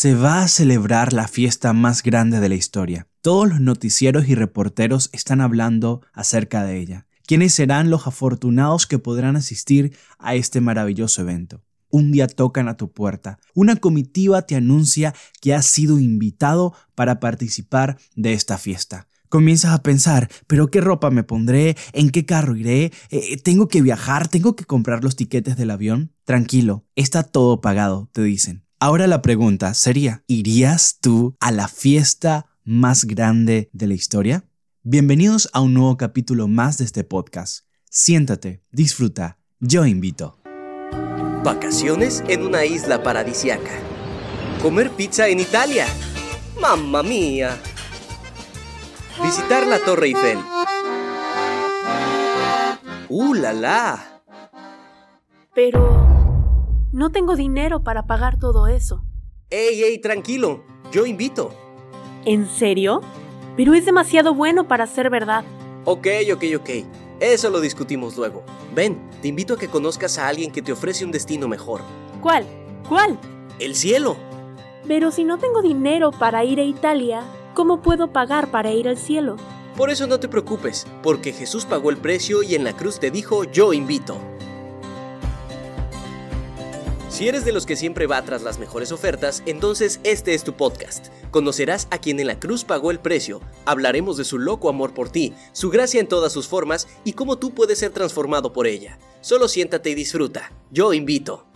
se va a celebrar la fiesta más grande de la historia. Todos los noticieros y reporteros están hablando acerca de ella. ¿Quiénes serán los afortunados que podrán asistir a este maravilloso evento? Un día tocan a tu puerta. Una comitiva te anuncia que has sido invitado para participar de esta fiesta. Comienzas a pensar, pero ¿qué ropa me pondré? ¿En qué carro iré? Eh, ¿Tengo que viajar? ¿Tengo que comprar los tiquetes del avión? Tranquilo, está todo pagado, te dicen. Ahora la pregunta sería, ¿irías tú a la fiesta más grande de la historia? Bienvenidos a un nuevo capítulo más de este podcast. Siéntate, disfruta, yo invito. Vacaciones en una isla paradisiaca. Comer pizza en Italia. ¡Mamma mía! Visitar la Torre Eiffel. ¡Uh, la la! Pero... No tengo dinero para pagar todo eso. ¡Ey, ey, tranquilo! Yo invito. ¿En serio? Pero es demasiado bueno para ser verdad. Ok, ok, ok. Eso lo discutimos luego. Ven, te invito a que conozcas a alguien que te ofrece un destino mejor. ¿Cuál? ¿Cuál? El cielo. Pero si no tengo dinero para ir a Italia, ¿cómo puedo pagar para ir al cielo? Por eso no te preocupes, porque Jesús pagó el precio y en la cruz te dijo, yo invito. Si eres de los que siempre va tras las mejores ofertas, entonces este es tu podcast. Conocerás a quien en la cruz pagó el precio, hablaremos de su loco amor por ti, su gracia en todas sus formas y cómo tú puedes ser transformado por ella. Solo siéntate y disfruta. Yo invito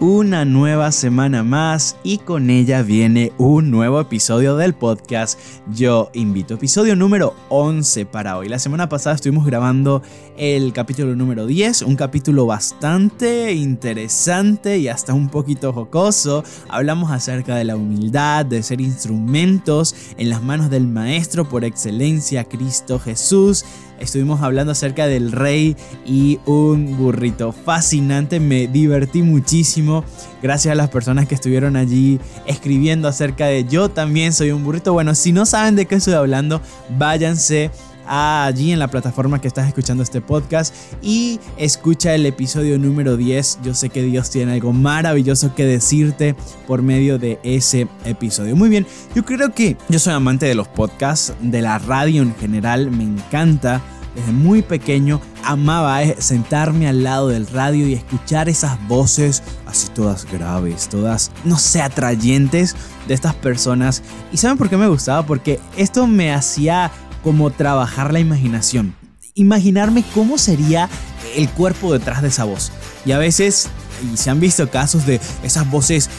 una nueva semana más y con ella viene un nuevo episodio del podcast Yo Invito. Episodio número 11 para hoy. La semana pasada estuvimos grabando el capítulo número 10, un capítulo bastante interesante y hasta un poquito jocoso. Hablamos acerca de la humildad, de ser instrumentos en las manos del Maestro por excelencia, Cristo Jesús estuvimos hablando acerca del rey y un burrito. Fascinante, me divertí muchísimo. Gracias a las personas que estuvieron allí escribiendo acerca de yo también soy un burrito. Bueno, si no saben de qué estoy hablando, váyanse allí en la plataforma que estás escuchando este podcast y escucha el episodio número 10. Yo sé que Dios tiene algo maravilloso que decirte por medio de ese episodio. Muy bien, yo creo que yo soy amante de los podcasts, de la radio en general, me encanta. Desde muy pequeño amaba eh, sentarme al lado del radio y escuchar esas voces así todas graves, todas, no sé, atrayentes de estas personas. ¿Y saben por qué me gustaba? Porque esto me hacía como trabajar la imaginación. Imaginarme cómo sería el cuerpo detrás de esa voz. Y a veces, y se han visto casos de esas voces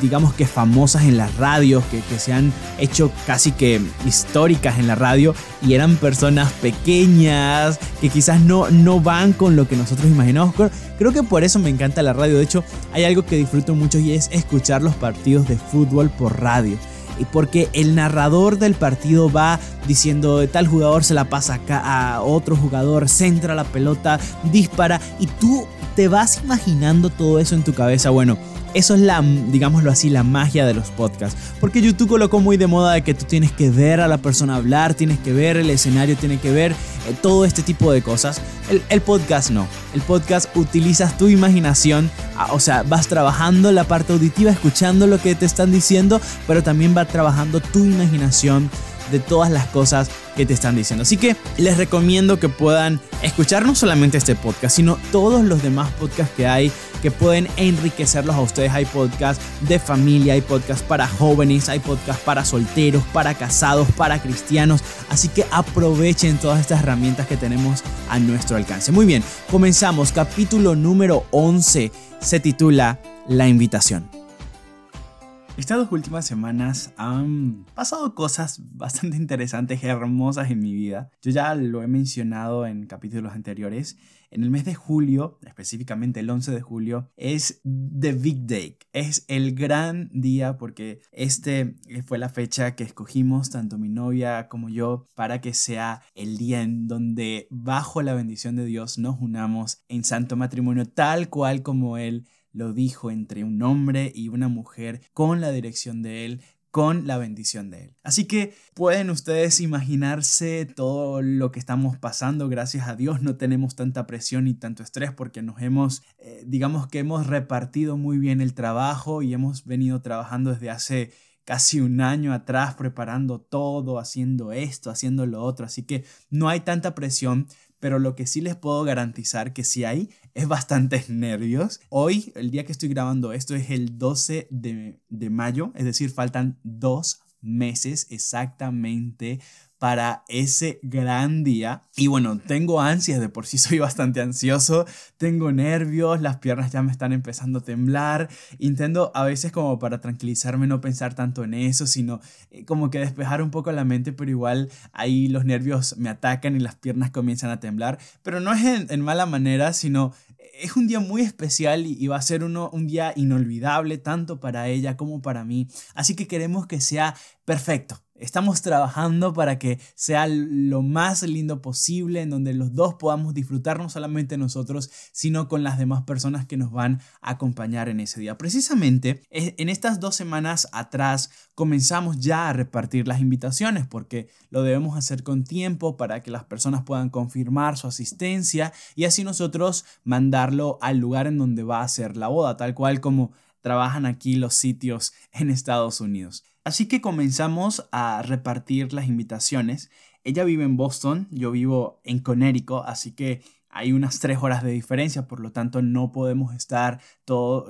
digamos que famosas en las radios, que, se han hecho casi que históricas en la radio y eran personas pequeñas que quizás no, no van con lo que nosotros imaginamos. creo que por eso me encanta la radio. De hecho, hay algo que disfruto mucho y es escuchar los partidos de fútbol por radio porque el narrador del partido va diciendo tal jugador se la pasa acá a otro jugador, centra la pelota, dispara y tú te vas imaginando todo eso en tu cabeza. Bueno, eso es la, digámoslo así, la magia de los podcasts. Porque YouTube colocó muy de moda de que tú tienes que ver a la persona hablar, tienes que ver el escenario, tienes que ver eh, todo este tipo de cosas. El, podcast no. El podcast utilizas tu imaginación, o sea, vas trabajando la parte auditiva, escuchando lo que te están diciendo, pero también va trabajando tu imaginación de todas las cosas que te están diciendo. Así que les recomiendo que puedan escuchar no solamente este podcast, sino todos los demás podcasts que hay que pueden enriquecerlos a ustedes. Hay podcasts de familia, hay podcasts para jóvenes, hay podcasts para solteros, para casados, para cristianos. Así que aprovechen todas estas herramientas que tenemos a nuestro alcance. Muy bien, comenzamos. Capítulo número 11 se titula La invitación. Estas dos últimas semanas han pasado cosas bastante interesantes y hermosas en mi vida. Yo ya lo he mencionado en capítulos anteriores. En el mes de julio, específicamente el 11 de julio, es The Big Day. Es el gran día porque este fue la fecha que escogimos tanto mi novia como yo para que sea el día en donde bajo la bendición de Dios nos unamos en santo matrimonio tal cual como Él lo dijo entre un hombre y una mujer con la dirección de Él, con la bendición de Él. Así que pueden ustedes imaginarse todo lo que estamos pasando. Gracias a Dios no tenemos tanta presión y tanto estrés porque nos hemos, eh, digamos que hemos repartido muy bien el trabajo y hemos venido trabajando desde hace casi un año atrás preparando todo, haciendo esto, haciendo lo otro. Así que no hay tanta presión, pero lo que sí les puedo garantizar que sí hay es bastantes nervios. Hoy, el día que estoy grabando esto, es el 12 de, de mayo, es decir, faltan dos meses exactamente para ese gran día. Y bueno, tengo ansias, de por sí soy bastante ansioso, tengo nervios, las piernas ya me están empezando a temblar. Intento a veces como para tranquilizarme no pensar tanto en eso, sino eh, como que despejar un poco la mente, pero igual ahí los nervios me atacan y las piernas comienzan a temblar. Pero no es en, mala manera, sino es un día muy especial y, va a ser uno, un día inolvidable tanto para ella como para mí. Así que queremos que sea perfecto. Estamos trabajando para que sea lo más lindo posible, en donde los dos podamos disfrutar no solamente nosotros, sino con las demás personas que nos van a acompañar en ese día. Precisamente e, en estas dos semanas atrás comenzamos ya a repartir las invitaciones porque lo debemos hacer con tiempo para que las personas puedan confirmar su asistencia y así nosotros mandarlo al lugar en donde va a ser la boda, tal cual como trabajan aquí los sitios en Estados Unidos. Así que comenzamos a repartir las invitaciones. Ella vive en Boston, yo vivo en Connecticut, así que hay unas tres horas de diferencia, por lo tanto no podemos estar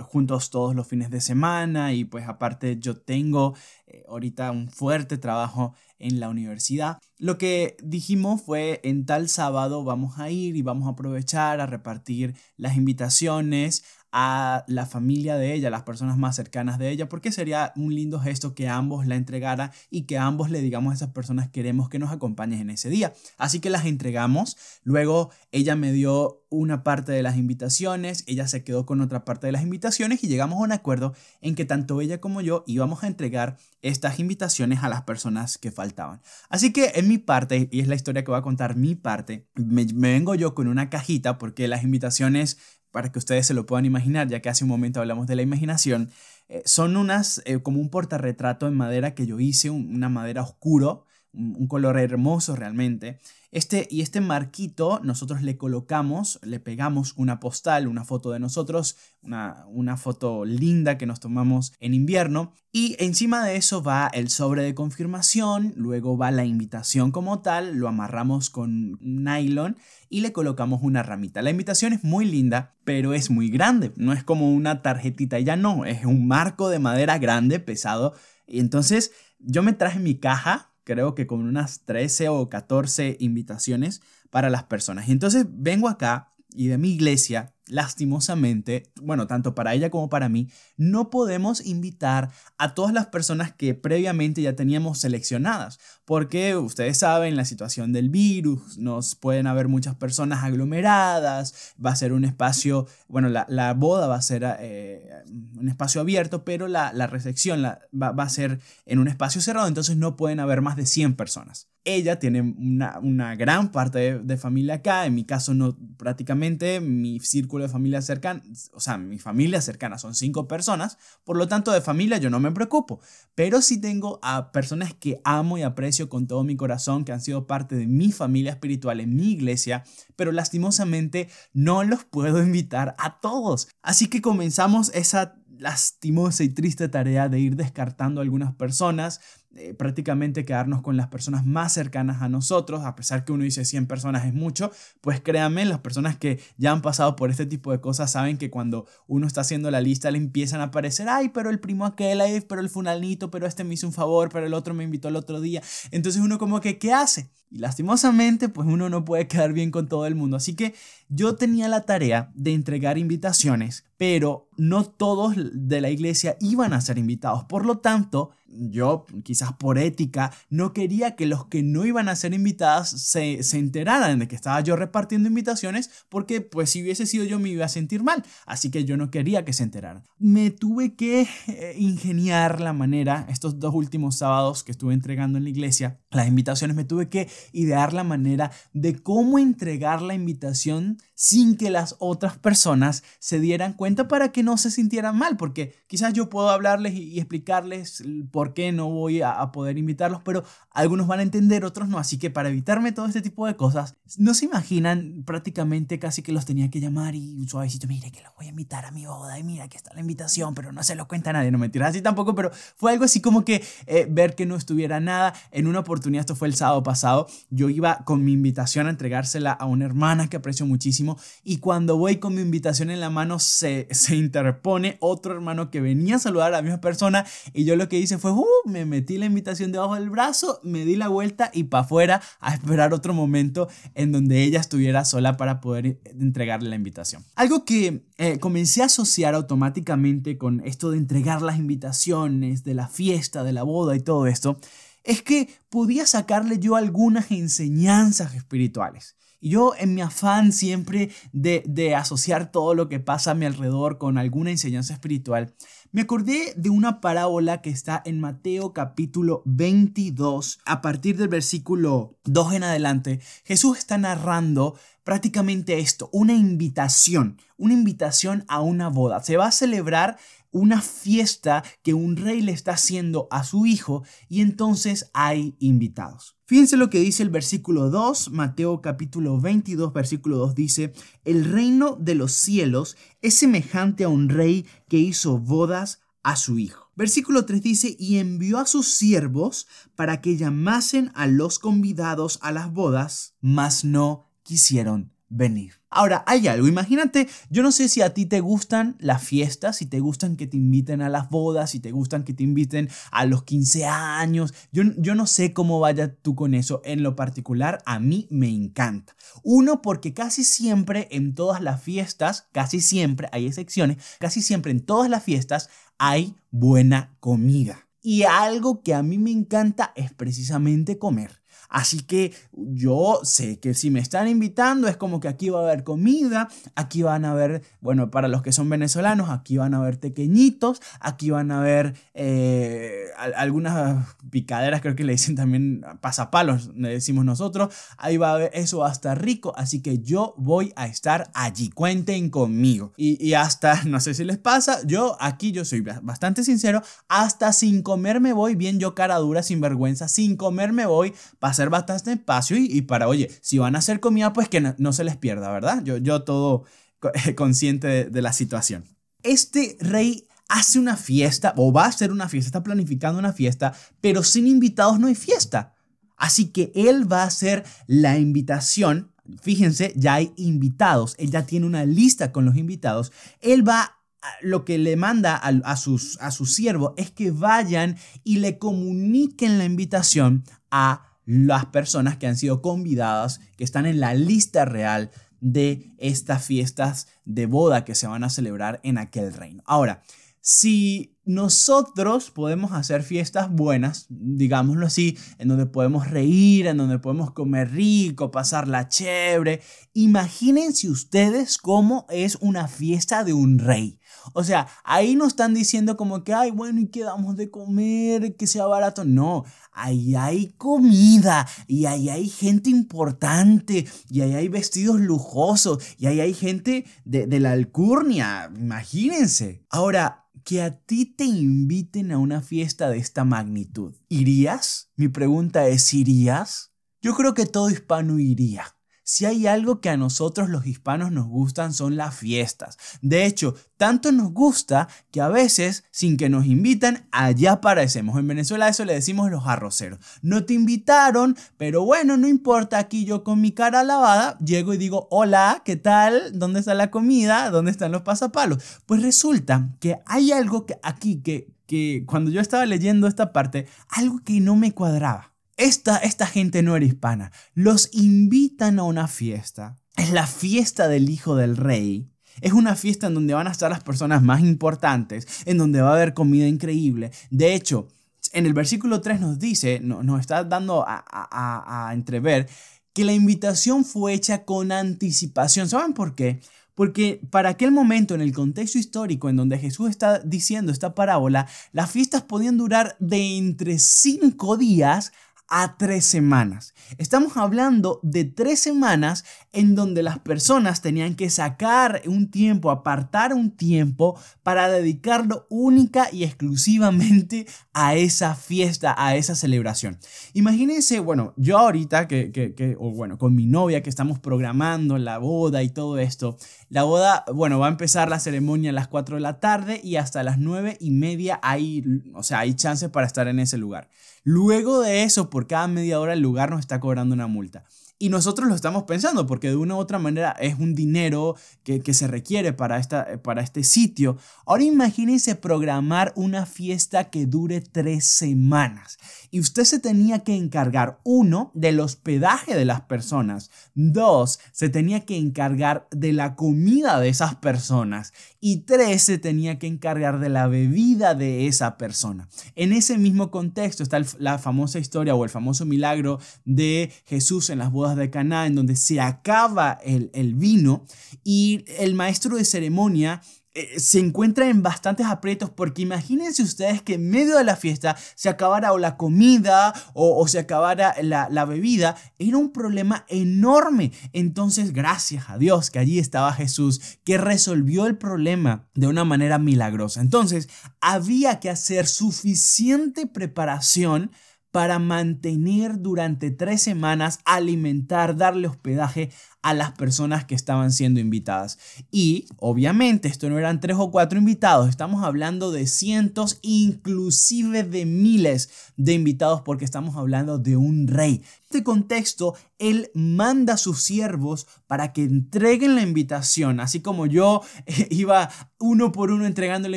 juntos todos los fines de semana y pues aparte yo tengo eh, ahorita un fuerte trabajo en la universidad. Lo que dijimos fue en tal sábado vamos a ir y vamos a aprovechar a repartir las invitaciones a la familia de ella, las personas más cercanas de ella, porque sería un lindo gesto que ambos la entregara y que ambos le digamos a esas personas queremos que nos acompañes en ese día. Así que las entregamos, luego ella me dio una parte de las invitaciones, ella se quedó con otra parte de las invitaciones y llegamos a un acuerdo en que tanto ella como yo íbamos a entregar estas invitaciones a las personas que faltaban. Así que en mi parte, y es la historia que voy a contar mi parte, me, me vengo yo con una cajita porque las invitaciones para que ustedes se lo puedan imaginar, ya que hace un momento hablamos de la imaginación, eh, son unas eh, como un portarretrato en madera que yo hice, una madera oscuro, un color hermoso realmente. Este, y este marquito nosotros le colocamos, le pegamos una postal, una foto de nosotros, una, una foto linda que nos tomamos en invierno. Y encima de eso va el sobre de confirmación, luego va la invitación como tal, lo amarramos con nylon y le colocamos una ramita. La invitación es muy linda, pero es muy grande. No es como una tarjetita, ya no, es un marco de madera grande, pesado. Y entonces yo me traje mi caja creo que con unas 13 o 14 invitaciones para las personas. Entonces vengo acá y de mi iglesia lastimosamente, bueno, tanto para ella como para mí, no podemos invitar a todas las personas que previamente ya teníamos seleccionadas, porque ustedes saben la situación del virus, nos pueden haber muchas personas aglomeradas, va a ser un espacio, bueno, la, boda va a ser eh, un espacio abierto, pero la, recepción va, va, a ser en un espacio cerrado, entonces no pueden haber más de 100 personas ella tiene una, gran parte de, familia acá, en mi caso no prácticamente, mi círculo de familia cercana, o sea, mi familia cercana son cinco personas, por lo tanto de familia yo no me preocupo, pero sí tengo a personas que amo y aprecio con todo mi corazón, que han sido parte de mi familia espiritual en mi iglesia, pero lastimosamente no los puedo invitar a todos. Así que comenzamos esa lastimosa y triste tarea de ir descartando a algunas personas, eh, prácticamente quedarnos con las personas más cercanas a nosotros, a pesar que uno dice 100 personas es mucho, pues créanme, las personas que ya han pasado por este tipo de cosas saben que cuando uno está haciendo la lista le empiezan a aparecer, ay, pero el primo aquel, ay, pero el funalito, pero este me hizo un favor, pero el otro me invitó el otro día. Entonces uno como que, ¿qué hace? Y lastimosamente, pues uno no puede quedar bien con todo el mundo. Así que yo tenía la tarea de entregar invitaciones, pero no todos de la iglesia iban a ser invitados. Por lo tanto, yo, quizás por ética, no quería que los que no iban a ser invitados se, se, enteraran de que estaba yo repartiendo invitaciones, porque pues si hubiese sido yo me iba a sentir mal. Así que yo no quería que se enteraran. Me tuve que eh, ingeniar la manera, estos dos últimos sábados que estuve entregando en la iglesia, las invitaciones, me tuve que idear la manera de cómo entregar la invitación sin que las otras personas se dieran cuenta para que no se sintieran mal, porque quizás yo puedo hablarles y, explicarles por qué no voy a, poder invitarlos, pero algunos van a entender, otros no, así que para evitarme todo este tipo de cosas, no se imaginan prácticamente casi que los tenía que llamar y suavecito, mire que los voy a invitar a mi boda y mira que está la invitación, pero no se lo cuenta a nadie, no mentiras así tampoco, pero fue algo así como que eh, ver que no estuviera nada. En una oportunidad, esto fue el sábado pasado, yo iba con mi invitación a entregársela a una hermana que aprecio muchísimo y cuando voy con mi invitación en la mano se, se interpone otro hermano que venía a saludar a la misma persona y yo lo que hice fue, uh, me metí la invitación debajo del brazo, me di la vuelta y para afuera a esperar otro momento en donde ella estuviera sola para poder entregarle la invitación. Algo que eh, comencé a asociar automáticamente con esto de entregar las invitaciones, de la fiesta, de la boda y todo esto, es que podía sacarle yo algunas enseñanzas espirituales. Y yo en mi afán siempre de, de, asociar todo lo que pasa a mi alrededor con alguna enseñanza espiritual, me acordé de una parábola que está en Mateo capítulo 22, a partir del versículo 2 en adelante. Jesús está narrando prácticamente esto, una invitación, una invitación a una boda. Se va a celebrar una fiesta que un rey le está haciendo a su hijo y entonces hay invitados. Fíjense lo que dice el versículo 2, Mateo capítulo 22, versículo 2 dice, el reino de los cielos es semejante a un rey que hizo bodas a su hijo. Versículo 3 dice, y envió a sus siervos para que llamasen a los convidados a las bodas, mas no quisieron venir. Ahora, hay algo, imagínate, yo no sé si a ti te gustan las fiestas, si te gustan que te inviten a las bodas, si te gustan que te inviten a los 15 años, yo, yo no sé cómo vaya tú con eso, en lo particular a mí me encanta. Uno, porque casi siempre en todas las fiestas, casi siempre, hay excepciones, casi siempre en todas las fiestas hay buena comida. Y algo que a mí me encanta es precisamente comer. Así que yo sé que si me están invitando es como que aquí va a haber comida, aquí van a haber, bueno, para los que son venezolanos, aquí van a haber pequeñitos, aquí van a haber eh, algunas picaderas, creo que le dicen también pasapalos, le decimos nosotros, ahí va a haber, eso va a estar rico, así que yo voy a estar allí, cuenten conmigo. Y, y hasta, no sé si les pasa, yo aquí yo soy bastante sincero, hasta sin comer me voy, bien yo cara dura, sin vergüenza, sin comer me voy, hacer bastante espacio y, para, oye, si van a hacer comida, pues que no, se les pierda, ¿verdad? Yo, yo todo consciente de, la situación. Este rey hace una fiesta o va a hacer una fiesta, está planificando una fiesta, pero sin invitados no hay fiesta. Así que él va a hacer la invitación. Fíjense, ya hay invitados. Él ya tiene una lista con los invitados. Él va lo que le manda a, a, sus, a su siervo es que vayan y le comuniquen la invitación a las personas que han sido convidadas, que están en la lista real de estas fiestas de boda que se van a celebrar en aquel reino. Ahora, si nosotros podemos hacer fiestas buenas, digámoslo así, en donde podemos reír, en donde podemos comer rico, pasarla chévere, imagínense ustedes cómo es una fiesta de un rey. O sea, ahí no están diciendo como que, ay, bueno, ¿y qué damos de comer? Que sea barato. No, ahí hay comida y ahí hay gente importante y ahí hay vestidos lujosos y ahí hay gente de, de la alcurnia. Imagínense. Ahora, que a ti te inviten a una fiesta de esta magnitud. ¿Irías? Mi pregunta es, ¿irías? Yo creo que todo hispano iría. Si hay algo que a nosotros los hispanos nos gustan son las fiestas. De hecho, tanto nos gusta que a veces, sin que nos invitan, allá aparecemos. En Venezuela eso le decimos los arroceros. No te invitaron, pero bueno, no importa. Aquí yo con mi cara lavada llego y digo, hola, ¿qué tal? ¿Dónde está la comida? ¿Dónde están los pasapalos? Pues resulta que hay algo que aquí que, que cuando yo estaba leyendo esta parte, algo que no me cuadraba. Esta, esta gente no era hispana. Los invitan a una fiesta. Es la fiesta del hijo del rey. Es una fiesta en donde van a estar las personas más importantes, en donde va a haber comida increíble. De hecho, en el versículo 3 nos dice, nos está dando a, a entrever que la invitación fue hecha con anticipación. ¿Saben por qué? Porque para aquel momento, en el contexto histórico en donde Jesús está diciendo esta parábola, las fiestas podían durar de entre cinco días a tres semanas. Estamos hablando de tres semanas en donde las personas tenían que sacar un tiempo, apartar un tiempo para dedicarlo única y exclusivamente a esa fiesta, a esa celebración. Imagínense, bueno, yo ahorita que, que, o bueno, con mi novia que estamos programando la boda y todo esto, la boda, bueno, va a empezar la ceremonia a las 4 de la tarde y hasta las 9 y media hay, o sea, hay chances para estar en ese lugar. Luego de eso, por cada media hora el lugar nos está cobrando una multa. Y nosotros lo estamos pensando porque de una u otra manera es un dinero que, se requiere para, esta, para este sitio. Ahora imagínense programar una fiesta que dure tres semanas. Y usted se tenía que encargar, uno, del hospedaje de las personas. Dos, se tenía que encargar de la comida de esas personas. Y tres, se tenía que encargar de la bebida de esa persona. En ese mismo contexto está la famosa historia o el famoso milagro de Jesús en las bodas de Caná, en donde se acaba el, el vino y el maestro de ceremonia eh, se encuentra en bastantes aprietos porque imagínense ustedes que en medio de la fiesta se acabara o la comida o, se acabara la, la, bebida. Era un problema enorme. Entonces, gracias a Dios que allí estaba Jesús, que resolvió el problema de una manera milagrosa. Entonces, había que hacer suficiente preparación para mantener durante tres semanas, alimentar, darle hospedaje a las personas que estaban siendo invitadas. Y obviamente esto no eran tres o cuatro invitados, estamos hablando de cientos, inclusive de miles de invitados porque estamos hablando de un rey. En este contexto, él manda a sus siervos para que entreguen la invitación, así como yo eh, iba uno por uno entregando la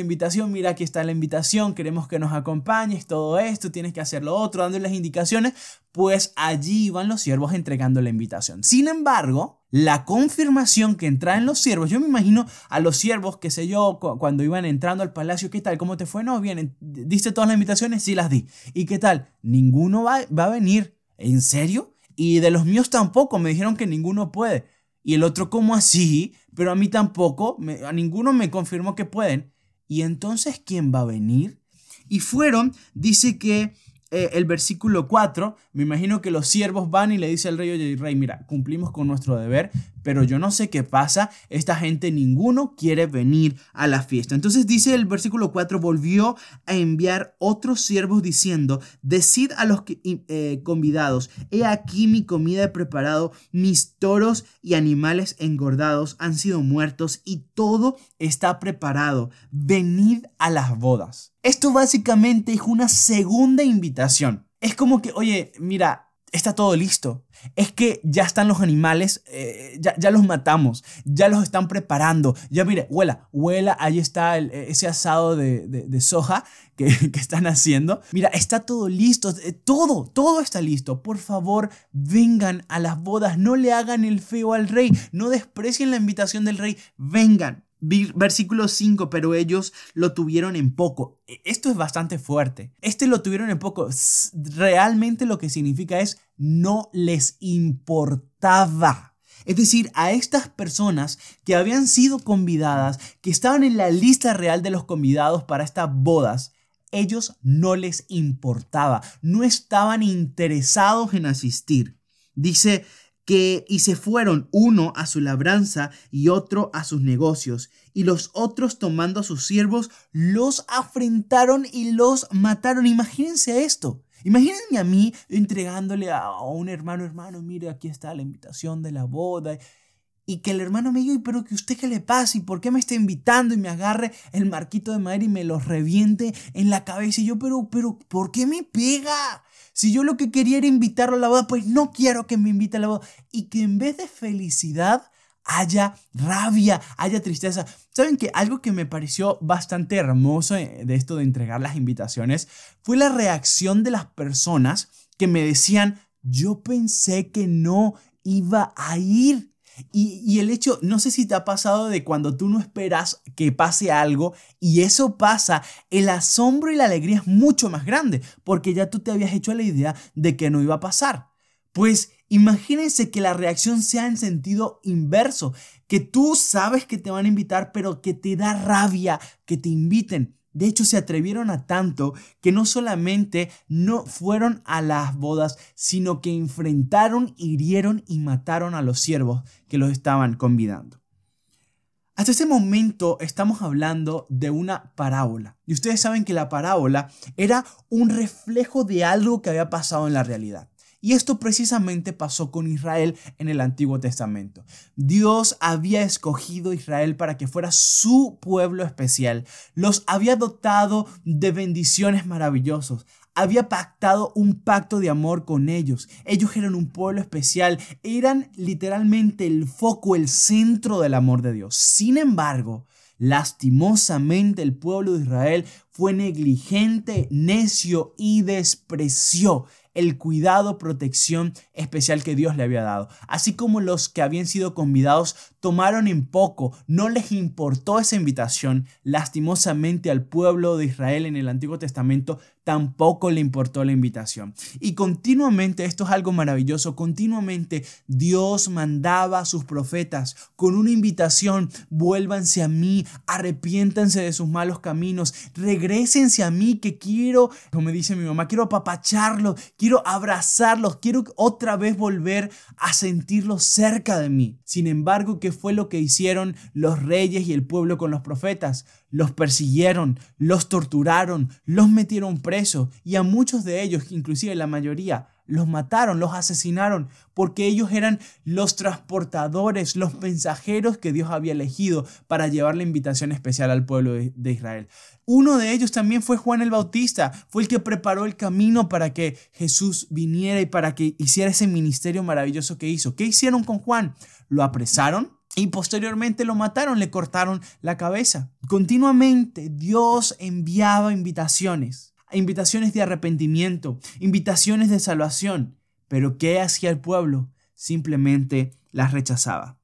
invitación, mira aquí está la invitación, queremos que nos acompañes, todo esto, tienes que hacer lo otro, dándoles indicaciones, pues allí iban los siervos entregando la invitación. Sin embargo, la confirmación que entraen los siervos. Yo me imagino a los siervos, qué sé yo, cuando iban entrando al palacio, ¿qué tal? ¿Cómo te fue? No, bien, ¿diste todas las invitaciones? Sí, las di. ¿Y qué tal? Ninguno va, va a venir. ¿En serio? Y de los míos tampoco, me dijeron que ninguno puede. Y el otro, ¿cómo así? Pero a mí tampoco, a ninguno me confirmó que pueden. ¿Y entonces quién va a venir? Y fueron, dice que eh, el versículo 4, me imagino que los siervos van y le dice al rey, oye, rey, mira, cumplimos con nuestro deber, pero yo no sé qué pasa, esta gente ninguno quiere venir a la fiesta. Entonces dice el versículo 4, volvió a enviar otros siervos diciendo, decid a los eh, convidados, he aquí mi comida he preparado, mis toros y animales engordados han sido muertos y todo está preparado, venid a las bodas. Esto básicamente es una segunda invitación. Es como que, oye, mira, está todo listo. Es que ya están los animales, eh, ya, los matamos, ya los están preparando. Ya mire, huela, huela, ahí está ese asado de, soja que, que, están haciendo. Mira, está todo listo, eh, todo, todo está listo. Por favor, vengan a las bodas, no le hagan el feo al rey, no desprecien la invitación del rey, vengan. Versículo 5, pero ellos lo tuvieron en poco. E, esto es bastante fuerte. Este lo tuvieron en poco. Realmente lo que significa es no les importaba. Es decir, a estas personas que habían sido convidadas, que estaban en la lista real de los convidados para estas bodas, ellos no les importaba, no estaban interesados en asistir. Dice que y se fueron uno a su labranza y otro a sus negocios, y los otros tomando a sus siervos los afrentaron y los mataron. Imagínense esto. Imagínense a mí entregándole a un hermano, hermano, mire, aquí está la invitación de la boda. Y que el hermano me diga, pero que usted qué le pasa y por qué me está invitando y me agarre el marquito de madera y me lo reviente en la cabeza. Y yo, pero, pero, ¿por qué me pega? Si yo lo que quería era invitarlo a la boda, pues no quiero que me invite a la boda. Y que en vez de felicidad haya rabia, haya tristeza. ¿Saben que algo que me pareció bastante hermoso de esto de entregar las invitaciones fue la reacción de las personas que me decían, yo pensé que no iba a ir. Y, el hecho, no sé si te ha pasado de cuando tú no esperas que pase algo y eso pasa, el asombro y la alegría es mucho más grande porque ya tú te habías hecho la idea de que no iba a pasar. Pues imagínense que la reacción sea en sentido inverso, que tú sabes que te van a invitar pero que te da rabia que te inviten. De hecho, se atrevieron a tanto que no solamente no fueron a las bodas, sino que enfrentaron, hirieron y mataron a los siervos que los estaban convidando. Hasta ese momento estamos hablando de una parábola. Y ustedes saben que la parábola era un reflejo de algo que había pasado en la realidad. Y esto precisamente pasó con Israel en el Antiguo Testamento. Dios había escogido a Israel para que fuera su pueblo especial. Los había dotado de bendiciones maravillosos. Había pactado un pacto de amor con ellos. Ellos eran un pueblo especial. Eran literalmente el foco, el centro del amor de Dios. Sin embargo, Lastimosamente el pueblo de Israel fue negligente, necio y despreció el cuidado, protección especial que Dios le había dado. Así como los que habían sido convidados tomaron en poco, no les importó esa invitación, lastimosamente al pueblo de Israel en el Antiguo Testamento tampoco le importó la invitación. Y continuamente, esto es algo maravilloso, continuamente Dios mandaba a sus profetas con una invitación, vuélvanse a mí, arrepiéntanse de sus malos caminos, regresense a mí que quiero, como me dice mi mamá, quiero apapacharlos, quiero abrazarlos, quiero otra vez volver a sentirlos cerca de mí. Sin embargo, ¿qué fue lo que hicieron los reyes y el pueblo con los profetas? Los persiguieron, los torturaron, los metieron presos y a muchos de ellos, inclusive la mayoría, los mataron, los asesinaron, porque ellos eran los transportadores, los mensajeros que Dios había elegido para llevar la invitación especial al pueblo de, Israel. Uno de ellos también fue Juan el Bautista, fue el que preparó el camino para que Jesús viniera y para que hiciera ese ministerio maravilloso que hizo. ¿Qué hicieron con Juan? Lo apresaron, y posteriormente lo mataron, le cortaron la cabeza. Continuamente Dios enviaba invitaciones, invitaciones de arrepentimiento, invitaciones de salvación. Pero ¿qué hacía el pueblo? Simplemente las rechazaba.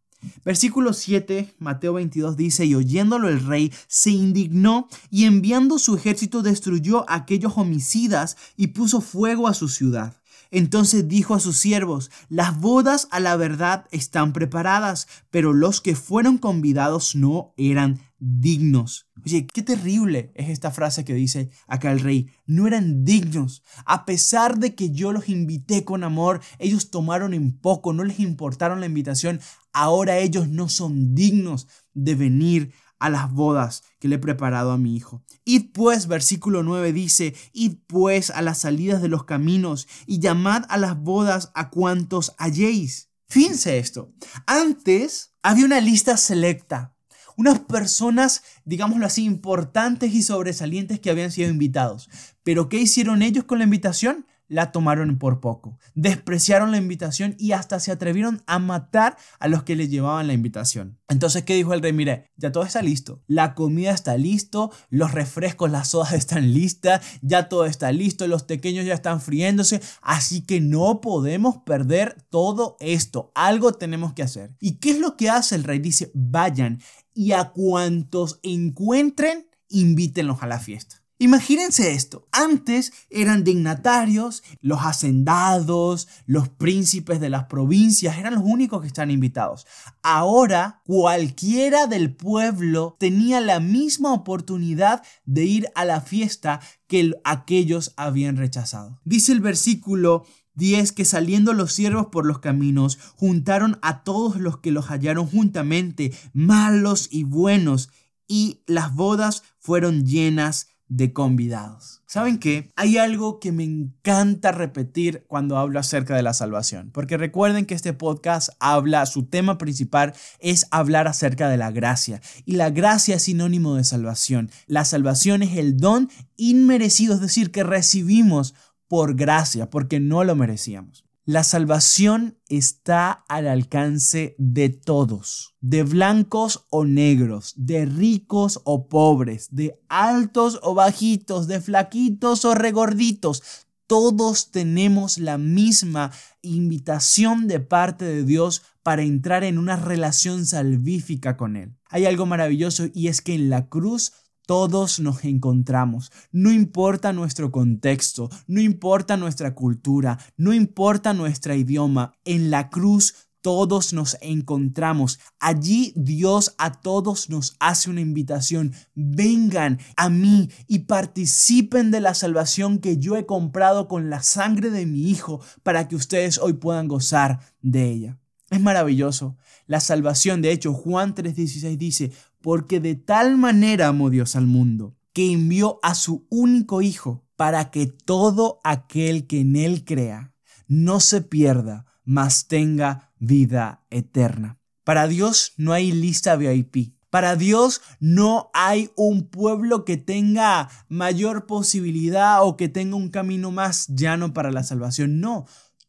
Versículo 7, Mateo 22 dice, y oyéndolo el rey se indignó y enviando su ejército destruyó a aquellos homicidas y puso fuego a su ciudad. Entonces dijo a sus siervos, las bodas a la verdad están preparadas, pero los que fueron convidados no eran dignos. Oye, qué terrible es esta frase que dice acá el rey. No eran dignos. A pesar de que yo los invité con amor, ellos tomaron en poco, no les importaron la invitación. Ahora ellos no son dignos de venir a las bodas que le he preparado a mi hijo. Id pues, versículo 9 dice, id pues a las salidas de los caminos y llamad a las bodas a cuantos halléis. Fíjense esto. Antes había una lista selecta, unas personas, digámoslo así, importantes y sobresalientes que habían sido invitados. Pero ¿qué hicieron ellos con la invitación? La tomaron por poco, despreciaron la invitación y hasta se atrevieron a matar a los que les llevaban la invitación. Entonces, ¿qué dijo el rey? Mire, ya todo está listo, la comida está listo, los refrescos, las sodas están listas, ya todo está listo, los pequeños ya están friéndose, así que no podemos perder todo esto, algo tenemos que hacer. ¿Y qué es lo que hace el rey? Dice, vayan y a cuantos encuentren, invítenlos a la fiesta. Imagínense esto, antes eran dignatarios, los hacendados, los príncipes de las provincias, eran los únicos que están invitados. Ahora cualquiera del pueblo tenía la misma oportunidad de ir a la fiesta que aquellos habían rechazado. Dice el versículo 10 que saliendo los siervos por los caminos, juntaron a todos los que los hallaron juntamente, malos y buenos, y las bodas fueron llenas de convidados. ¿Saben qué? Hay algo que me encanta repetir cuando hablo acerca de la salvación, porque recuerden que este podcast habla, su tema principal es hablar acerca de la gracia, y la gracia es sinónimo de salvación. La salvación es el don inmerecido, es decir, que recibimos por gracia, porque no lo merecíamos. La salvación está al alcance de todos, de blancos o negros, de ricos o pobres, de altos o bajitos, de flaquitos o regorditos. Todos tenemos la misma invitación de parte de Dios para entrar en una relación salvífica con Él. Hay algo maravilloso y es que en la cruz todos nos encontramos. No importa nuestro contexto, no importa nuestra cultura, no importa nuestro idioma. En la cruz todos nos encontramos. Allí Dios a todos nos hace una invitación. Vengan a mí y participen de la salvación que yo he comprado con la sangre de mi Hijo para que ustedes hoy puedan gozar de ella. Es maravilloso. La salvación, de hecho, Juan 3:16 dice, porque de tal manera amó Dios al mundo, que envió a su único Hijo para que todo aquel que en él crea no se pierda, mas tenga vida eterna. Para Dios no hay lista VIP. Para Dios no hay un pueblo que tenga mayor posibilidad o que tenga un camino más llano para la salvación. No,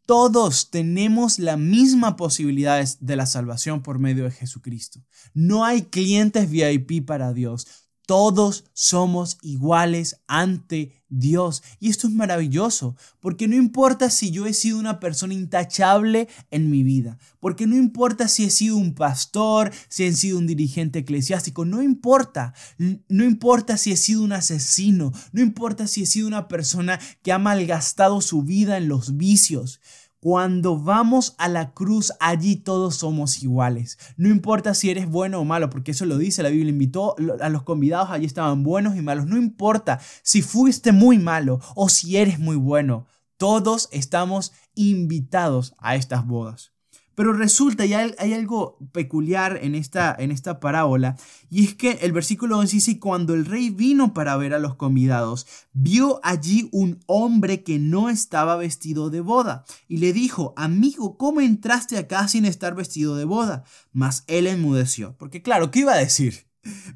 todos tenemos la misma posibilidad de la salvación por medio de Jesucristo. No hay clientes VIP para Dios. Todos somos iguales ante Dios. Y esto es maravilloso, porque no importa si yo he sido una persona intachable en mi vida, porque no importa si he sido un pastor, si he sido un dirigente eclesiástico, no importa, no importa si he sido un asesino, no importa si he sido una persona que ha malgastado su vida en los vicios. Cuando vamos a la cruz, allí todos somos iguales. No importa si eres bueno o malo, porque eso lo dice la Biblia. Invitó a los convidados, allí estaban buenos y malos. No importa si fuiste muy malo o si eres muy bueno. Todos estamos invitados a estas bodas. Pero resulta, y hay, algo peculiar en esta, en esta parábola, y es que el versículo 11 dice, cuando el rey vino para ver a los convidados, vio allí un hombre que no estaba vestido de boda, y le dijo, amigo, ¿cómo entraste acá sin estar vestido de boda? Mas él enmudeció, porque claro, ¿qué iba a decir?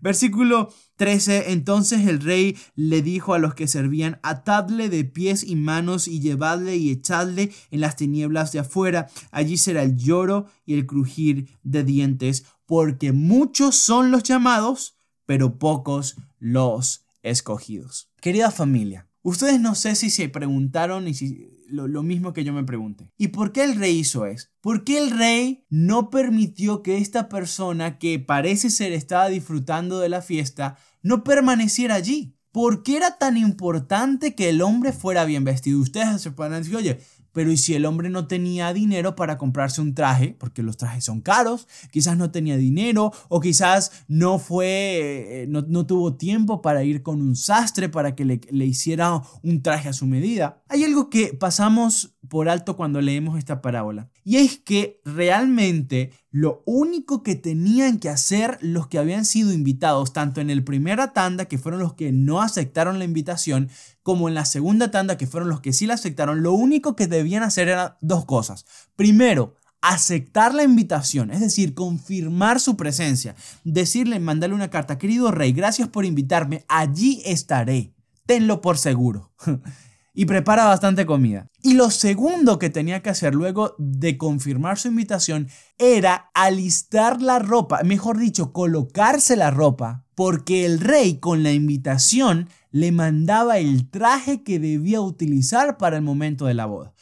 Versículo 13. Entonces el rey le dijo a los que servían, atadle de pies y manos y llevadle y echadle en las tinieblas de afuera. Allí será el lloro y el crujir de dientes, porque muchos son los llamados, pero pocos los escogidos. Querida familia, ustedes no sé si se preguntaron y si lo, mismo que yo me pregunté. ¿Y por qué el rey hizo eso? ¿Por qué el rey no permitió que esta persona que parece ser estaba disfrutando de la fiesta no permaneciera allí? ¿Por qué era tan importante que el hombre fuera bien vestido? Ustedes se pueden decir, oye, pero ¿y si el hombre no tenía dinero para comprarse un traje? Porque los trajes son caros, quizás no tenía dinero o quizás no fue, eh, no, tuvo tiempo para ir con un sastre para que le, le hiciera un traje a su medida. Hay algo que pasamos por alto cuando leemos esta parábola. Y es que realmente lo único que tenían que hacer los que habían sido invitados, tanto en el primera tanda, que fueron los que no aceptaron la invitación, como en la segunda tanda, que fueron los que sí la aceptaron, lo único que debían hacer eran dos cosas. Primero, aceptar la invitación, es decir, confirmar su presencia, decirle, mandarle una carta, querido rey, gracias por invitarme, allí estaré, tenlo por seguro. y prepara bastante comida. Y lo segundo que tenía que hacer luego de confirmar su invitación era alistar la ropa, mejor dicho, colocarse la ropa, porque el rey con la invitación le mandaba el traje que debía utilizar para el momento de la boda.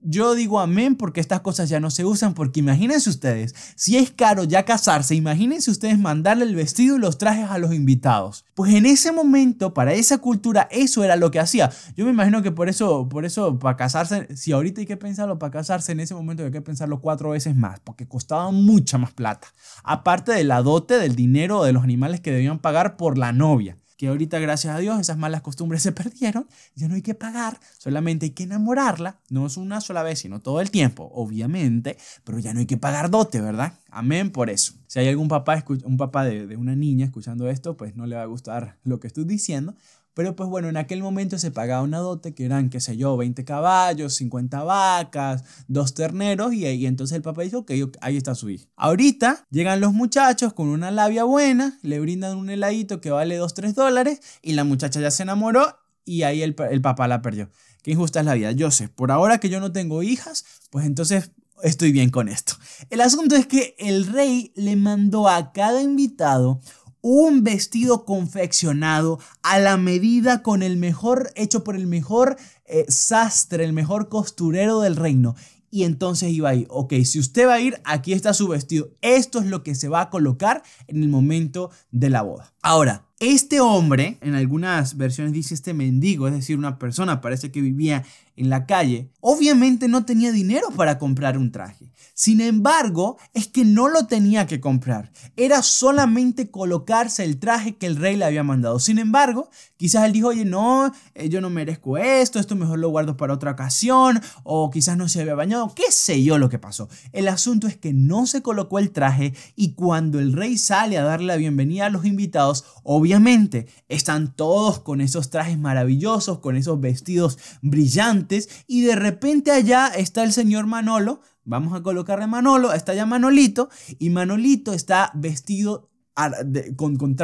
Yo digo amén porque estas cosas ya no se usan, porque imagínense ustedes, si es caro ya casarse, imagínense ustedes mandarle el vestido y los trajes a los invitados. Pues en ese momento, para esa cultura, eso era lo que hacía. Yo me imagino que por eso, por eso, para casarse, si ahorita hay que pensarlo, para casarse en ese momento hay que pensarlo cuatro veces más, porque costaba mucha más plata. Aparte de la dote, del dinero, de los animales que debían pagar por la novia que ahorita gracias a Dios esas malas costumbres se perdieron, ya no hay que pagar, solamente hay que enamorarla, no es una sola vez, sino todo el tiempo, obviamente, pero ya no hay que pagar dote, ¿verdad? Amén por eso. Si hay algún papá, un papá de, de una niña escuchando esto, pues no le va a gustar lo que estoy diciendo, pero pues bueno, en aquel momento se pagaba una dote que eran, qué sé yo, 20 caballos, 50 vacas, dos terneros y, y entonces el papá dijo, que ahí está su hijo. Ahorita llegan los muchachos con una labia buena, le brindan un heladito que vale 2, 3 dólares y la muchacha ya se enamoró y ahí el, el papá la perdió. Qué injusta es la vida. Yo sé, por ahora que yo no tengo hijas, pues entonces estoy bien con esto. El asunto es que el rey le mandó a cada invitado un vestido confeccionado a la medida con el mejor, hecho por el mejor eh, sastre, el mejor costurero del reino. Y entonces iba a ir, ok, si usted va a ir, aquí está su vestido. Esto es lo que se va a colocar en el momento de la boda. Ahora, Este hombre, en algunas versiones dice este mendigo, es decir, una persona, parece que vivía en la calle, obviamente no tenía dinero para comprar un traje. Sin embargo, es que no lo tenía que comprar. Era solamente colocarse el traje que el rey le había mandado. Sin embargo, quizás él dijo, oye, no, eh, yo no merezco esto, esto mejor lo guardo para otra ocasión, o quizás no se había bañado, qué sé yo lo que pasó. El asunto es que no se colocó el traje y cuando el rey sale a darle la bienvenida a los invitados, obviamente están todos con esos trajes maravillosos, con esos vestidos brillantes, y de repente allá está el señor Manolo, Vamos a colocarle Manolo, está ya Manolito y Manolito está vestido con, con,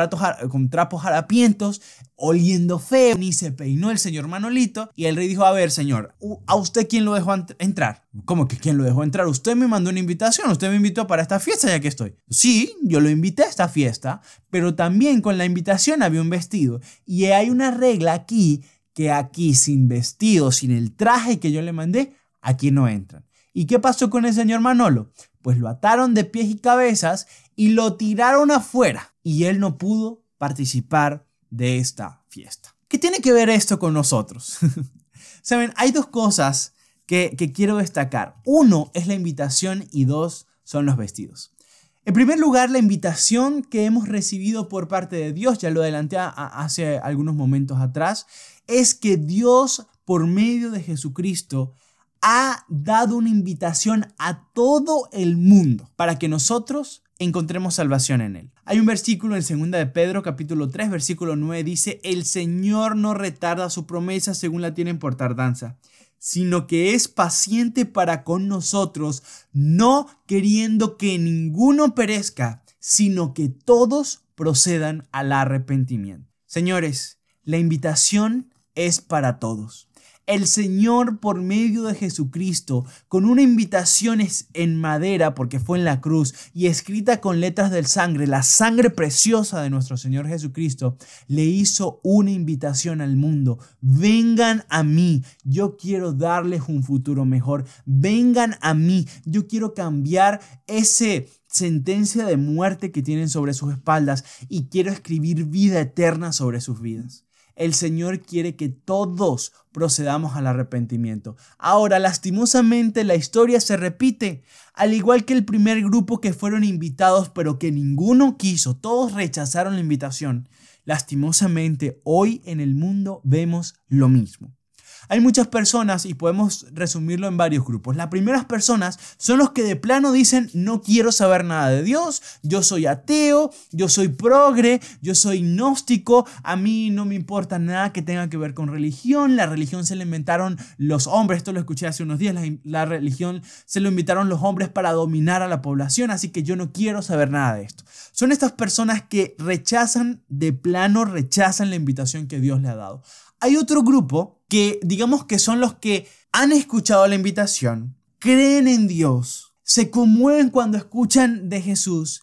con trapos harapientos, oliendo feo, ni se peinó el señor Manolito. Y el rey dijo, a ver, señor, ¿a usted quién lo dejó entrar? ¿Cómo que quién lo dejó entrar? Usted me mandó una invitación, usted me invitó para esta fiesta ya que estoy. Sí, yo lo invité a esta fiesta, pero también con la invitación había un vestido. Y hay una regla aquí, que aquí sin vestido, sin el traje que yo le mandé, aquí no entran. ¿Y qué pasó con el señor Manolo? Pues lo ataron de pies y cabezas y lo tiraron afuera y él no pudo participar de esta fiesta. ¿Qué tiene que ver esto con nosotros? Saben, hay dos cosas que, quiero destacar. Uno es la invitación y dos son los vestidos. En primer lugar, la invitación que hemos recibido por parte de Dios, ya lo adelanté hace algunos momentos atrás, es que Dios, por medio de Jesucristo, ha dado una invitación a todo el mundo para que nosotros encontremos salvación en él. Hay un versículo en 2 de Pedro capítulo 3 versículo 9 dice, "El Señor no retarda su promesa según la tienen por tardanza, sino que es paciente para con nosotros, no queriendo que ninguno perezca, sino que todos procedan al arrepentimiento." Señores, la invitación es para todos. El Señor por medio de Jesucristo, con una invitación en madera, porque fue en la cruz, y escrita con letras del sangre, la sangre preciosa de nuestro Señor Jesucristo, le hizo una invitación al mundo. Vengan a mí, yo quiero darles un futuro mejor. Vengan a mí, yo quiero cambiar ese sentencia de muerte que tienen sobre sus espaldas y quiero escribir vida eterna sobre sus vidas. El Señor quiere que todos procedamos al arrepentimiento. Ahora, lastimosamente, la historia se repite, al igual que el primer grupo que fueron invitados, pero que ninguno quiso, todos rechazaron la invitación. Lastimosamente, hoy en el mundo vemos lo mismo. Hay muchas personas y podemos resumirlo en varios grupos. Las primeras personas son los que de plano dicen no quiero saber nada de Dios, yo soy ateo, yo soy progre, yo soy gnóstico, a mí no me importa nada que tenga que ver con religión, la religión se la inventaron los hombres, esto lo escuché hace unos días, la, la religión se lo inventaron los hombres para dominar a la población, así que yo no quiero saber nada de esto. Son estas personas que rechazan, de plano rechazan la invitación que Dios le ha dado. Hay otro grupo que digamos que son los que han escuchado la invitación, creen en Dios, se conmueven cuando escuchan de Jesús,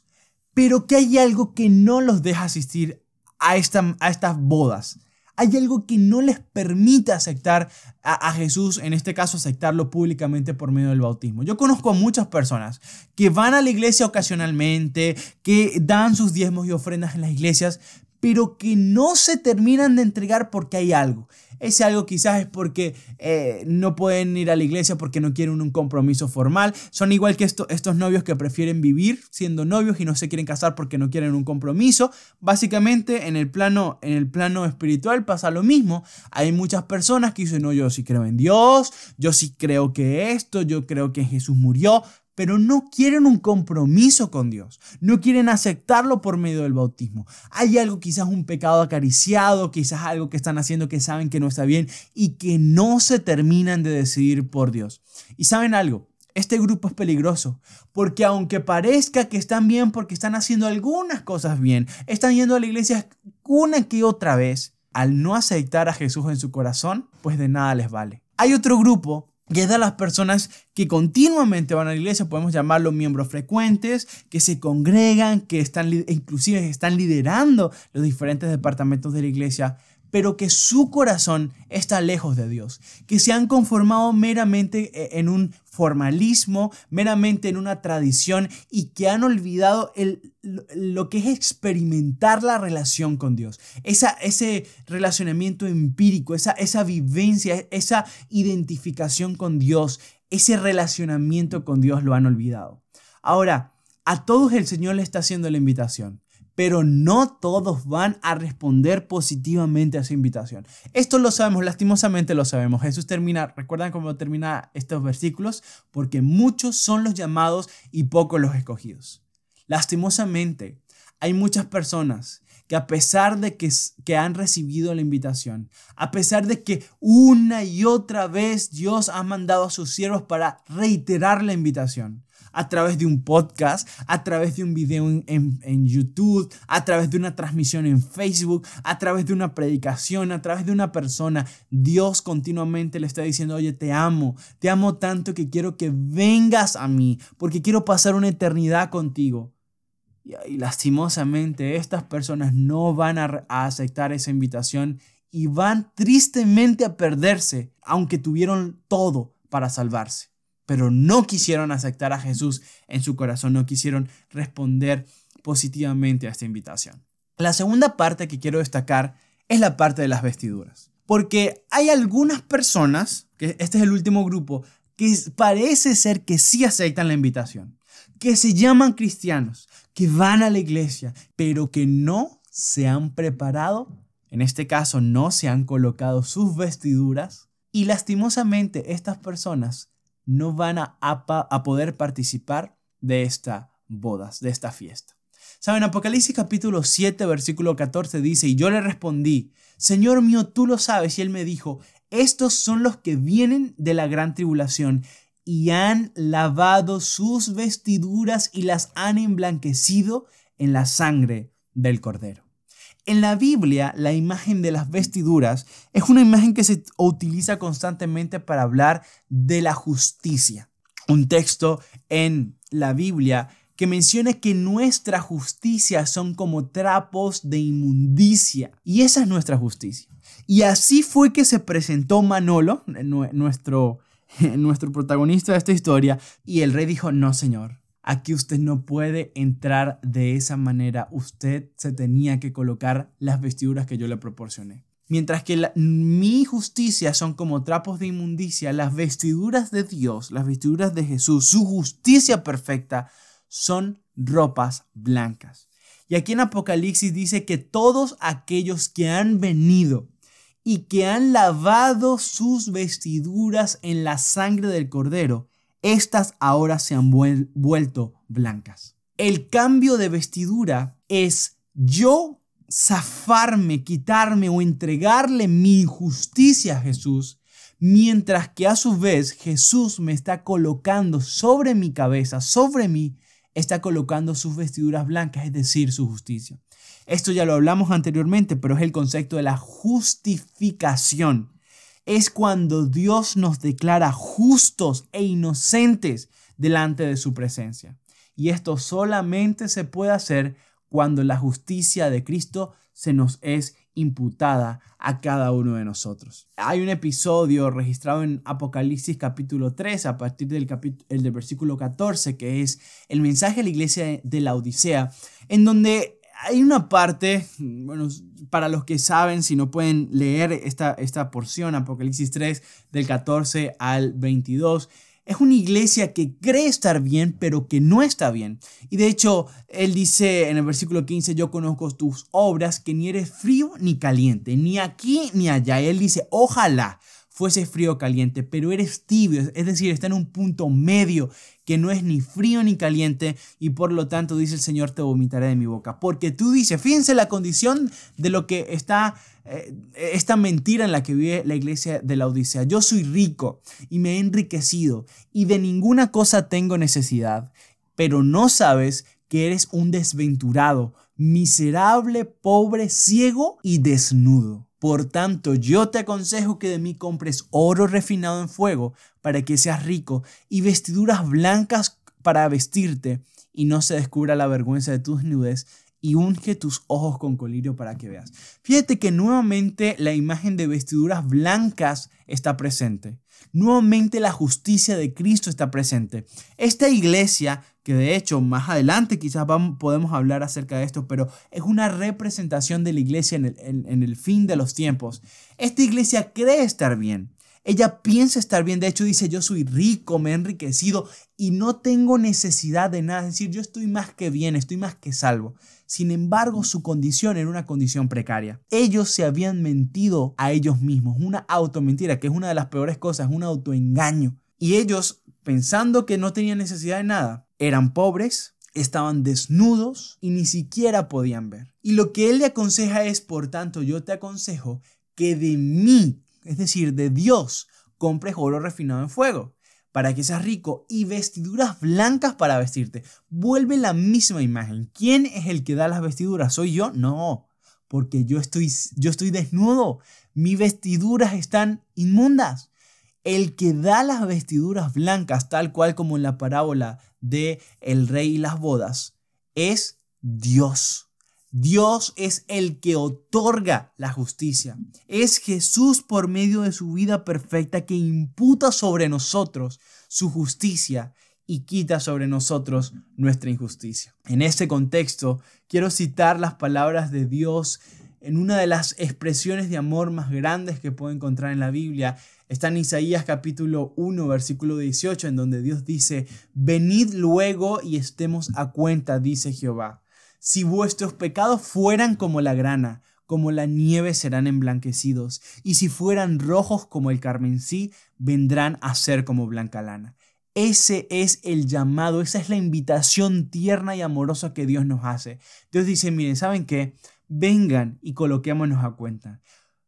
pero que hay algo que no los deja asistir a, esta, a estas bodas. Hay algo que no les permite aceptar a, a, Jesús, en este caso aceptarlo públicamente por medio del bautismo. Yo conozco a muchas personas que van a la iglesia ocasionalmente, que dan sus diezmos y ofrendas en las iglesias, pero que no se terminan de entregar porque hay algo. Ese algo quizás es porque eh, no pueden ir a la iglesia porque no quieren un compromiso formal. Son igual que estos novios que prefieren vivir siendo novios y no se quieren casar porque no quieren un compromiso. Básicamente en el plano, en el plano espiritual pasa lo mismo. Hay muchas personas que dicen, no, yo sí creo en Dios, yo sí creo que esto, yo creo que Jesús murió, pero no quieren un compromiso con Dios, no quieren aceptarlo por medio del bautismo. Hay algo, quizás un pecado acariciado, quizás algo que están haciendo que saben que no está bien y que no se terminan de decidir por Dios. Y saben algo, este grupo es peligroso, porque aunque parezca que están bien porque están haciendo algunas cosas bien, están yendo a la iglesia una que otra vez, al no aceptar a Jesús en su corazón, pues de nada les vale. Hay otro grupo que es de las personas que continuamente van a la iglesia, podemos llamarlos miembros frecuentes, que se congregan, que están inclusive están liderando los diferentes departamentos de la iglesia, pero que su corazón está lejos de Dios, que se han conformado meramente eh, en un formalismo, meramente en una tradición y que han olvidado el, lo que es experimentar la relación con Dios, esa, ese relacionamiento empírico, esa, esa vivencia, esa identificación con Dios, ese relacionamiento con Dios lo han olvidado. Ahora, a todos el Señor le está haciendo la invitación pero no todos van a responder positivamente a esa invitación. Esto lo sabemos, lastimosamente lo sabemos. Jesús termina, recuerdan cómo termina estos versículos, porque muchos son los llamados y pocos los escogidos. Lastimosamente, hay muchas personas que a pesar de que, que han recibido la invitación, a pesar de que una y otra vez Dios ha mandado a sus siervos para reiterar la invitación, a través de un podcast, a través de un video en, YouTube, a través de una transmisión en Facebook, a través de una predicación, a través de una persona. Dios continuamente le está diciendo, oye, te amo, te amo tanto que quiero que vengas a mí, porque quiero pasar una eternidad contigo. Y, lastimosamente estas personas no van a aceptar esa invitación y van tristemente a perderse, aunque tuvieron todo para salvarse pero no quisieron aceptar a Jesús en su corazón, no quisieron responder positivamente a esta invitación. La segunda parte que quiero destacar es la parte de las vestiduras, porque hay algunas personas, que este es el último grupo, que parece ser que sí aceptan la invitación, que se llaman cristianos, que van a la iglesia, pero que no se han preparado, en este caso no se han colocado sus vestiduras, y lastimosamente estas personas no van a, a, poder participar de esta bodas, de esta fiesta. Saben, Apocalipsis capítulo 7, versículo 14 dice, y yo le respondí, Señor mío, tú lo sabes, y él me dijo, estos son los que vienen de la gran tribulación y han lavado sus vestiduras y las han emblanquecido en la sangre del cordero. En la Biblia, la imagen de las vestiduras es una imagen que se utiliza constantemente para hablar de la justicia. Un texto en la Biblia que menciona que nuestra justicia son como trapos de inmundicia. Y esa es nuestra justicia. Y así fue que se presentó Manolo, nuestro, nuestro protagonista de esta historia, y el rey dijo, no, señor, Aquí usted no puede entrar de esa manera. Usted se tenía que colocar las vestiduras que yo le proporcioné. Mientras que mi justicia son como trapos de inmundicia, las vestiduras de Dios, las vestiduras de Jesús, su justicia perfecta, son ropas blancas. Y aquí en Apocalipsis dice que todos aquellos que han venido y que han lavado sus vestiduras en la sangre del cordero, estas ahora se han vuelto blancas. El cambio de vestidura es yo zafarme, quitarme o entregarle mi justicia a Jesús, mientras que a su vez Jesús me está colocando sobre mi cabeza, sobre mí, está colocando sus vestiduras blancas, es decir, su justicia. Esto ya lo hablamos anteriormente, pero es el concepto de la justificación es cuando Dios nos declara justos e inocentes delante de su presencia. Y esto solamente se puede hacer cuando la justicia de Cristo se nos es imputada a cada uno de nosotros. Hay un episodio registrado en Apocalipsis capítulo 3 a partir del, el del versículo 14 que es el mensaje a la iglesia de la Odisea en donde hay una parte, bueno, para los que saben, si no pueden leer esta, esta porción, Apocalipsis 3, del 14 al 22, es una iglesia que cree estar bien, pero que no está bien. Y de hecho, él dice en el versículo 15, yo conozco tus obras, que ni eres frío ni caliente, ni aquí ni allá. Él dice, ojalá fuese frío o caliente, pero eres tibio, es decir, está en un punto medio que no es ni frío ni caliente y por lo tanto dice el Señor te vomitaré de mi boca. Porque tú dices, fíjense la condición de lo que está, eh, esta mentira en la que vive la iglesia de la Odisea. Yo soy rico y me he enriquecido y de ninguna cosa tengo necesidad, pero no sabes que eres un desventurado, miserable, pobre, ciego y desnudo. Por tanto, yo te aconsejo que de mí compres oro refinado en fuego para que seas rico y vestiduras blancas para vestirte y no se descubra la vergüenza de tu desnudez y unge tus ojos con colirio para que veas. Fíjate que nuevamente la imagen de vestiduras blancas está presente. Nuevamente la justicia de Cristo está presente. Esta iglesia, que de hecho más adelante quizás podemos hablar acerca de esto, pero es una representación de la iglesia en el, en el fin de los tiempos. Esta iglesia cree estar bien. Ella piensa estar bien, de hecho dice, yo soy rico, me he enriquecido y no tengo necesidad de nada, es decir, yo estoy más que bien, estoy más que salvo. Sin embargo, su condición era una condición precaria. Ellos se habían mentido a ellos mismos, una automentira, que es una de las peores cosas, un autoengaño. Y ellos, pensando que no tenían necesidad de nada, eran pobres, estaban desnudos y ni siquiera podían ver. Y lo que él le aconseja es, por tanto, yo te aconsejo que de mí, es decir, de Dios, compres oro refinado en fuego para que seas rico y vestiduras blancas para vestirte. Vuelve la misma imagen. ¿Quién es el que da las vestiduras? ¿Soy yo? No, porque yo estoy, yo estoy desnudo. Mis vestiduras están inmundas. El que da las vestiduras blancas, tal cual como en la parábola de el rey y las bodas, es Dios. Dios es el que otorga la justicia. Es Jesús por medio de su vida perfecta que imputa sobre nosotros su justicia y quita sobre nosotros nuestra injusticia. En este contexto, quiero citar las palabras de Dios en una de las expresiones de amor más grandes que puedo encontrar en la Biblia. Está en Isaías capítulo 1, versículo 18, en donde Dios dice, venid luego y estemos a cuenta, dice Jehová. Si vuestros pecados fueran como la grana, como la nieve serán emblanquecidos, y si fueran rojos como el carmesí, vendrán a ser como blanca lana. Ese es el llamado, esa es la invitación tierna y amorosa que Dios nos hace. Dios dice, miren, ¿saben qué? Vengan y coloquémonos a cuenta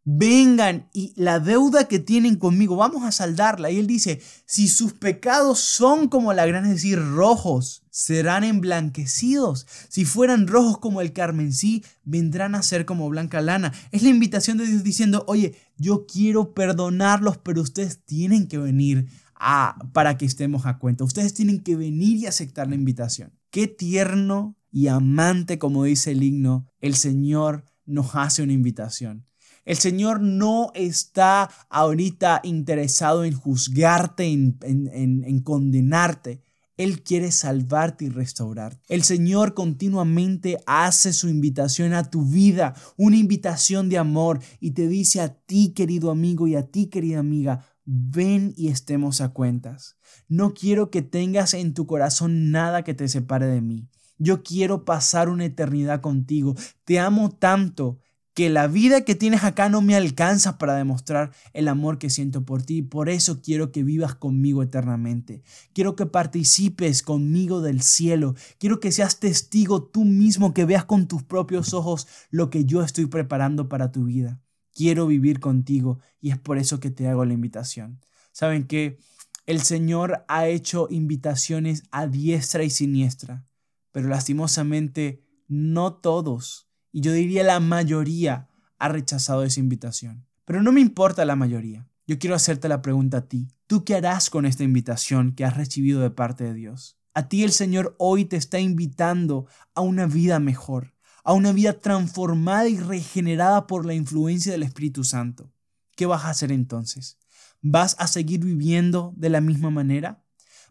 vengan y la deuda que tienen conmigo, vamos a saldarla. Y él dice, si sus pecados son como la grana, es decir, rojos, serán emblanquecidos. Si fueran rojos como el carmesí, vendrán a ser como blanca lana. Es la invitación de Dios diciendo, oye, yo quiero perdonarlos, pero ustedes tienen que venir a, para que estemos a cuenta. Ustedes tienen que venir y aceptar la invitación. Qué tierno y amante, como dice el himno, el Señor nos hace una invitación. El Señor no está ahorita interesado en juzgarte, en, condenarte. Él quiere salvarte y restaurarte. El Señor continuamente hace su invitación a tu vida, una invitación de amor y te dice a ti, querido amigo, y a ti, querida amiga, ven y estemos a cuentas. No quiero que tengas en tu corazón nada que te separe de mí. Yo quiero pasar una eternidad contigo. Te amo tanto que la vida que tienes acá no me alcanza para demostrar el amor que siento por ti. Por eso quiero que vivas conmigo eternamente. Quiero que participes conmigo del cielo. Quiero que seas testigo tú mismo, que veas con tus propios ojos lo que yo estoy preparando para tu vida. Quiero vivir contigo y es por eso que te hago la invitación. Saben que el Señor ha hecho invitaciones a diestra y siniestra, pero lastimosamente no todos y yo diría la mayoría ha rechazado esa invitación. Pero no me importa la mayoría. Yo quiero hacerte la pregunta a ti. ¿Tú qué harás con esta invitación que has recibido de parte de Dios? A ti el Señor hoy te está invitando a una vida mejor, a una vida transformada y regenerada por la influencia del Espíritu Santo. ¿Qué vas a hacer entonces? ¿Vas a seguir viviendo de la misma manera?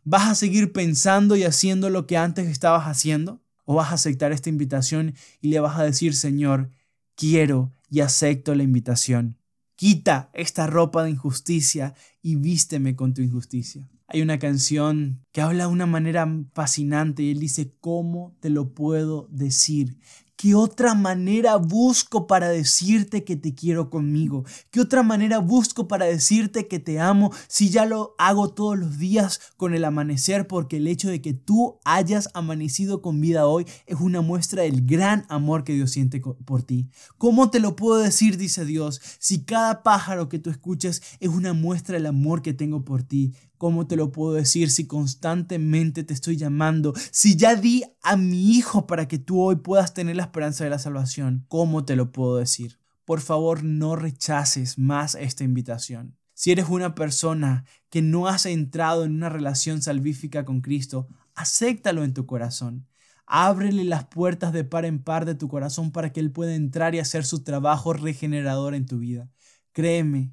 ¿Vas a seguir pensando y haciendo lo que antes estabas haciendo? ¿O vas a aceptar esta invitación y le vas a decir, Señor, quiero y acepto la invitación? Quita esta ropa de injusticia y vísteme con tu injusticia. Hay una canción que habla de una manera fascinante y él dice, ¿cómo te lo puedo decir? ¿Qué otra manera busco para decirte que te quiero conmigo? ¿Qué otra manera busco para decirte que te amo si ya lo hago todos los días con el amanecer? Porque el hecho de que tú hayas amanecido con vida hoy es una muestra del gran amor que Dios siente por ti. ¿Cómo te lo puedo decir? Dice Dios, si cada pájaro que tú escuches es una muestra del amor que tengo por ti. ¿Cómo te lo puedo decir si constantemente te estoy llamando? Si ya di a mi hijo para que tú hoy puedas tener la esperanza de la salvación, ¿cómo te lo puedo decir? Por favor, no rechaces más esta invitación. Si eres una persona que no has entrado en una relación salvífica con Cristo, acéptalo en tu corazón. Ábrele las puertas de par en par de tu corazón para que Él pueda entrar y hacer su trabajo regenerador en tu vida. Créeme,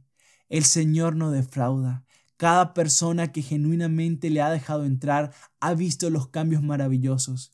el Señor no defrauda. Cada persona que genuinamente le ha dejado entrar ha visto los cambios maravillosos.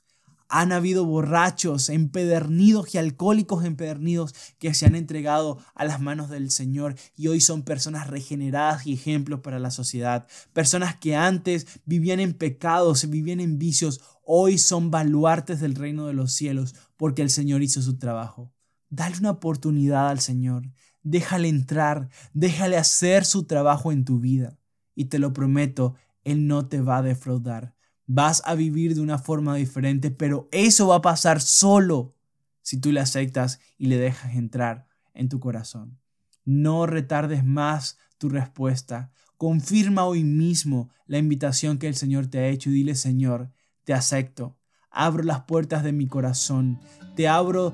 Han habido borrachos, empedernidos y alcohólicos empedernidos que se han entregado a las manos del Señor y hoy son personas regeneradas y ejemplos para la sociedad. Personas que antes vivían en pecados, vivían en vicios, hoy son baluartes del reino de los cielos porque el Señor hizo su trabajo. Dale una oportunidad al Señor. Déjale entrar, déjale hacer su trabajo en tu vida. Y te lo prometo, Él no te va a defraudar vas a vivir de una forma diferente, pero eso va a pasar solo si tú le aceptas y le dejas entrar en tu corazón. No retardes más tu respuesta. Confirma hoy mismo la invitación que el Señor te ha hecho y dile, Señor, te acepto. Abro las puertas de mi corazón. Te abro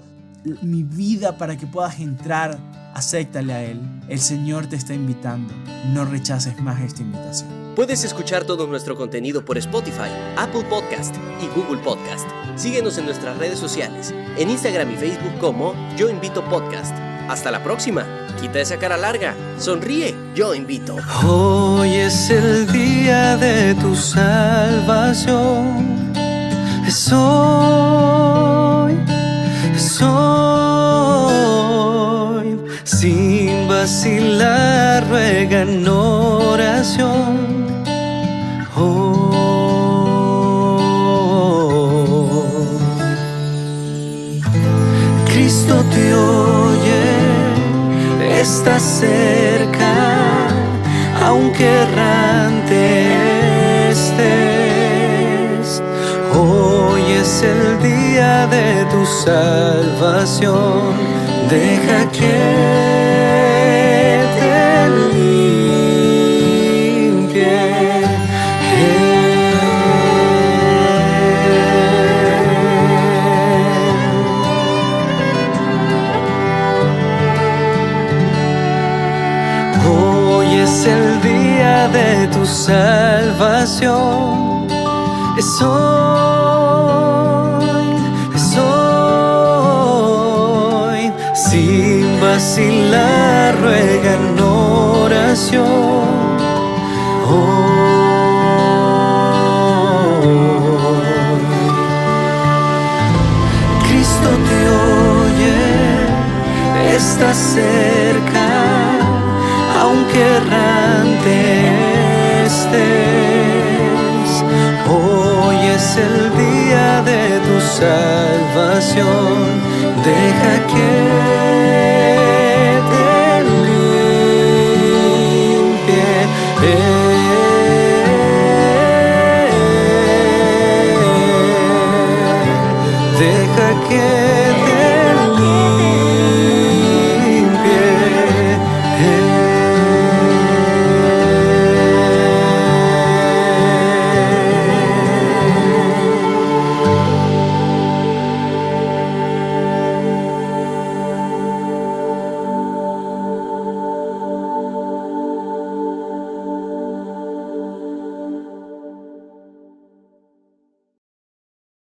mi vida para que puedas entrar. Acéptale a Él. El Señor te está invitando. No rechaces más esta invitación. Puedes escuchar todo nuestro contenido por Spotify, Apple Podcast y Google Podcast. Síguenos en nuestras redes sociales, en Instagram y Facebook como Yo Invito Podcast. Hasta la próxima. Quita esa cara larga. Sonríe. Yo invito. Hoy es el día de tu salvación. Es hoy. Es hoy. Sin vacilar, ruega en oración. Cristo te oye, está cerca, aunque errante estés. Hoy es el día de tu salvación, deja que te limpie. Hoy es el día de tu salvación. Es hoy, Sin vacilar, ruega en oración. Hoy. Cristo te oye, está cerca, aunque errante estés. Hoy es el día de tu salvación, deja que